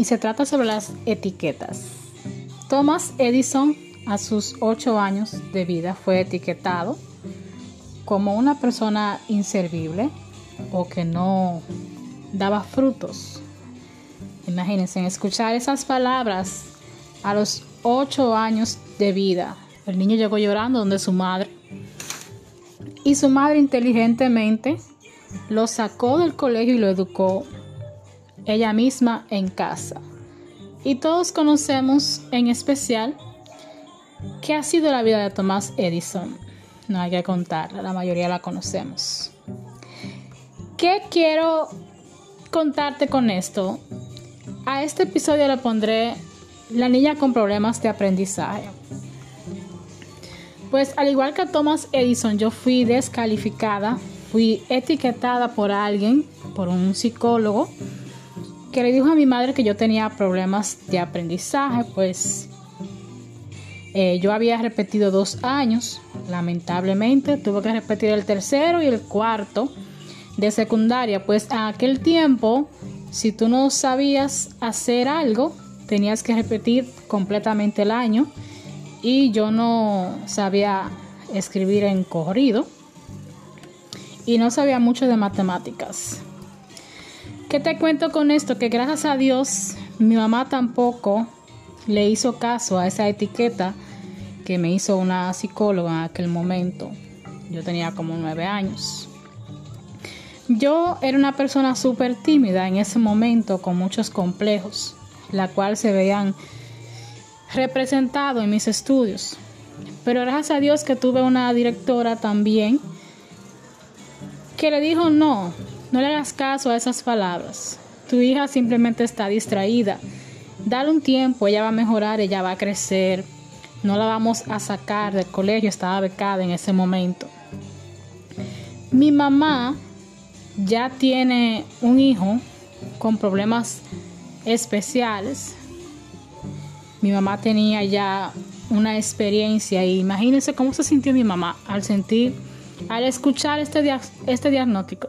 y se trata sobre las etiquetas. Thomas Edison a sus 8 años de vida fue etiquetado como una persona inservible o que no daba frutos. Imagínense escuchar esas palabras a los 8 años de vida. El niño llegó llorando donde su madre y su madre inteligentemente lo sacó del colegio y lo educó ella misma en casa. Y todos conocemos en especial qué ha sido la vida de Thomas Edison. No hay que contarla, la mayoría la conocemos. ¿Qué quiero contarte con esto? A este episodio le pondré la niña con problemas de aprendizaje. Pues al igual que Thomas Edison, yo fui descalificada, fui etiquetada por alguien, por un psicólogo, que le dijo a mi madre que yo tenía problemas de aprendizaje, pues eh, yo había repetido dos años, lamentablemente, tuve que repetir el tercero y el cuarto de secundaria, pues en aquel tiempo, si tú no sabías hacer algo, tenías que repetir completamente el año y yo no sabía escribir en corrido y no sabía mucho de matemáticas. ¿Qué te cuento con esto? Que gracias a Dios mi mamá tampoco le hizo caso a esa etiqueta que me hizo una psicóloga en aquel momento. Yo tenía como nueve años. Yo era una persona súper tímida en ese momento, con muchos complejos, la cual se veían representado en mis estudios. Pero gracias a Dios que tuve una directora también que le dijo no, no le hagas caso a esas palabras. Tu hija simplemente está distraída. Dale un tiempo, ella va a mejorar, ella va a crecer. No la vamos a sacar del colegio, estaba becada en ese momento. Mi mamá ya tiene un hijo con problemas especiales mi mamá tenía ya una experiencia y imagínense cómo se sintió mi mamá al sentir, al escuchar este, este diagnóstico.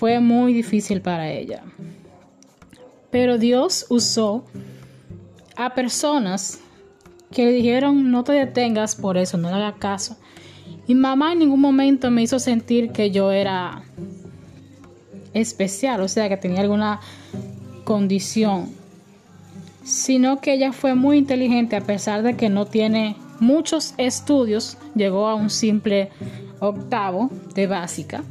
Fue muy difícil para ella. Pero Dios usó a personas que le dijeron no te detengas por eso, no le hagas caso. Y mamá en ningún momento me hizo sentir que yo era especial, o sea, que tenía alguna condición sino que ella fue muy inteligente a pesar de que no tiene muchos estudios, llegó a un simple octavo de básica.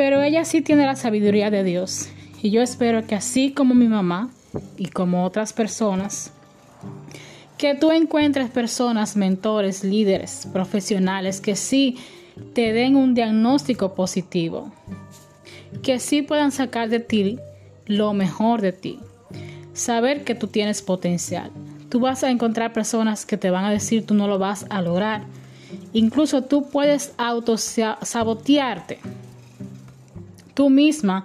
Pero ella sí tiene la sabiduría de Dios y yo espero que así como mi mamá y como otras personas, que tú encuentres personas, mentores, líderes, profesionales que sí te den un diagnóstico positivo, que sí puedan sacar de ti lo mejor de ti saber que tú tienes potencial. Tú vas a encontrar personas que te van a decir tú no lo vas a lograr. Incluso tú puedes autosabotearte tú misma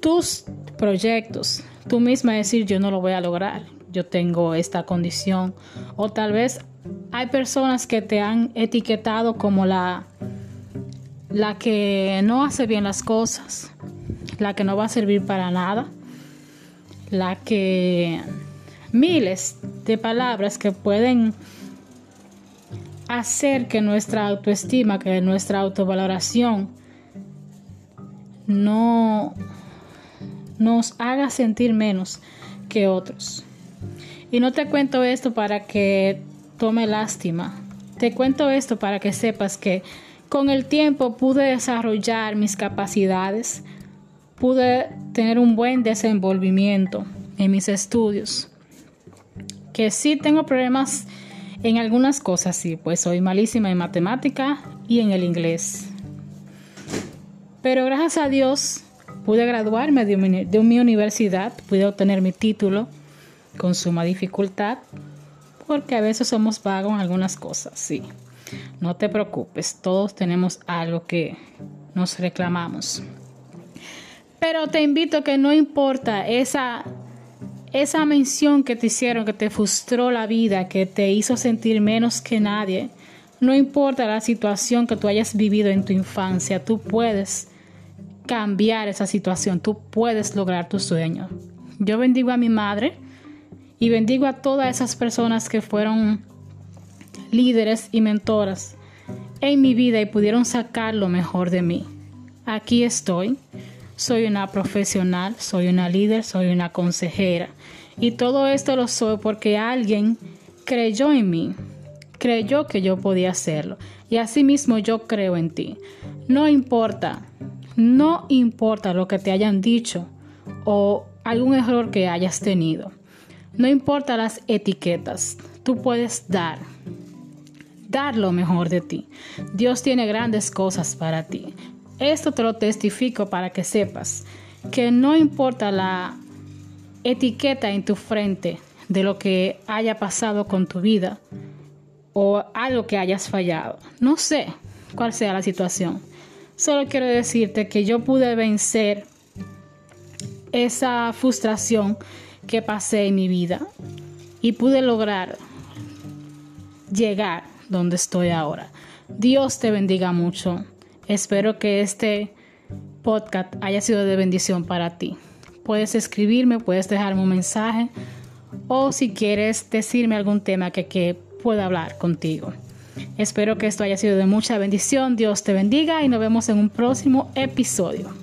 tus proyectos. Tú misma decir yo no lo voy a lograr. Yo tengo esta condición. O tal vez hay personas que te han etiquetado como la, la que no hace bien las cosas, la que no va a servir para nada la que miles de palabras que pueden hacer que nuestra autoestima, que nuestra autovaloración no nos haga sentir menos que otros. Y no te cuento esto para que tome lástima. Te cuento esto para que sepas que con el tiempo pude desarrollar mis capacidades, pude tener un buen desenvolvimiento en mis estudios. Que sí tengo problemas en algunas cosas, sí, pues soy malísima en matemática y en el inglés. Pero gracias a Dios pude graduarme de mi, universidad, pude obtener mi título con suma dificultad, porque a veces somos vagos en algunas cosas, sí. No te preocupes, todos tenemos algo que nos reclamamos. Pero te invito a que no importa esa, esa mención que te hicieron, que te frustró la vida, que te hizo sentir menos que nadie, no importa la situación que tú hayas vivido en tu infancia, tú puedes cambiar esa situación, tú puedes lograr tu sueño. Yo bendigo a mi madre y bendigo a todas esas personas que fueron líderes y mentoras en mi vida y pudieron sacar lo mejor de mí. Aquí estoy. Soy una profesional, soy una líder, soy una consejera. Y todo esto lo soy porque alguien creyó en mí, creyó que yo podía hacerlo. Y asimismo yo creo en ti. No importa, no importa lo que te hayan dicho o algún error que hayas tenido. No importa las etiquetas, tú puedes dar, dar lo mejor de ti. Dios tiene grandes cosas para ti. Esto te lo testifico para que sepas que no importa la etiqueta en tu frente de lo que haya pasado con tu vida o algo que hayas fallado. No sé cuál sea la situación. Solo quiero decirte que yo pude vencer esa frustración que pasé en mi vida y pude lograr llegar donde estoy ahora. Dios te bendiga mucho. Espero que este podcast haya sido de bendición para ti. Puedes escribirme, puedes dejarme un mensaje o si quieres decirme algún tema que, que pueda hablar contigo. Espero que esto haya sido de mucha bendición. Dios te bendiga y nos vemos en un próximo episodio.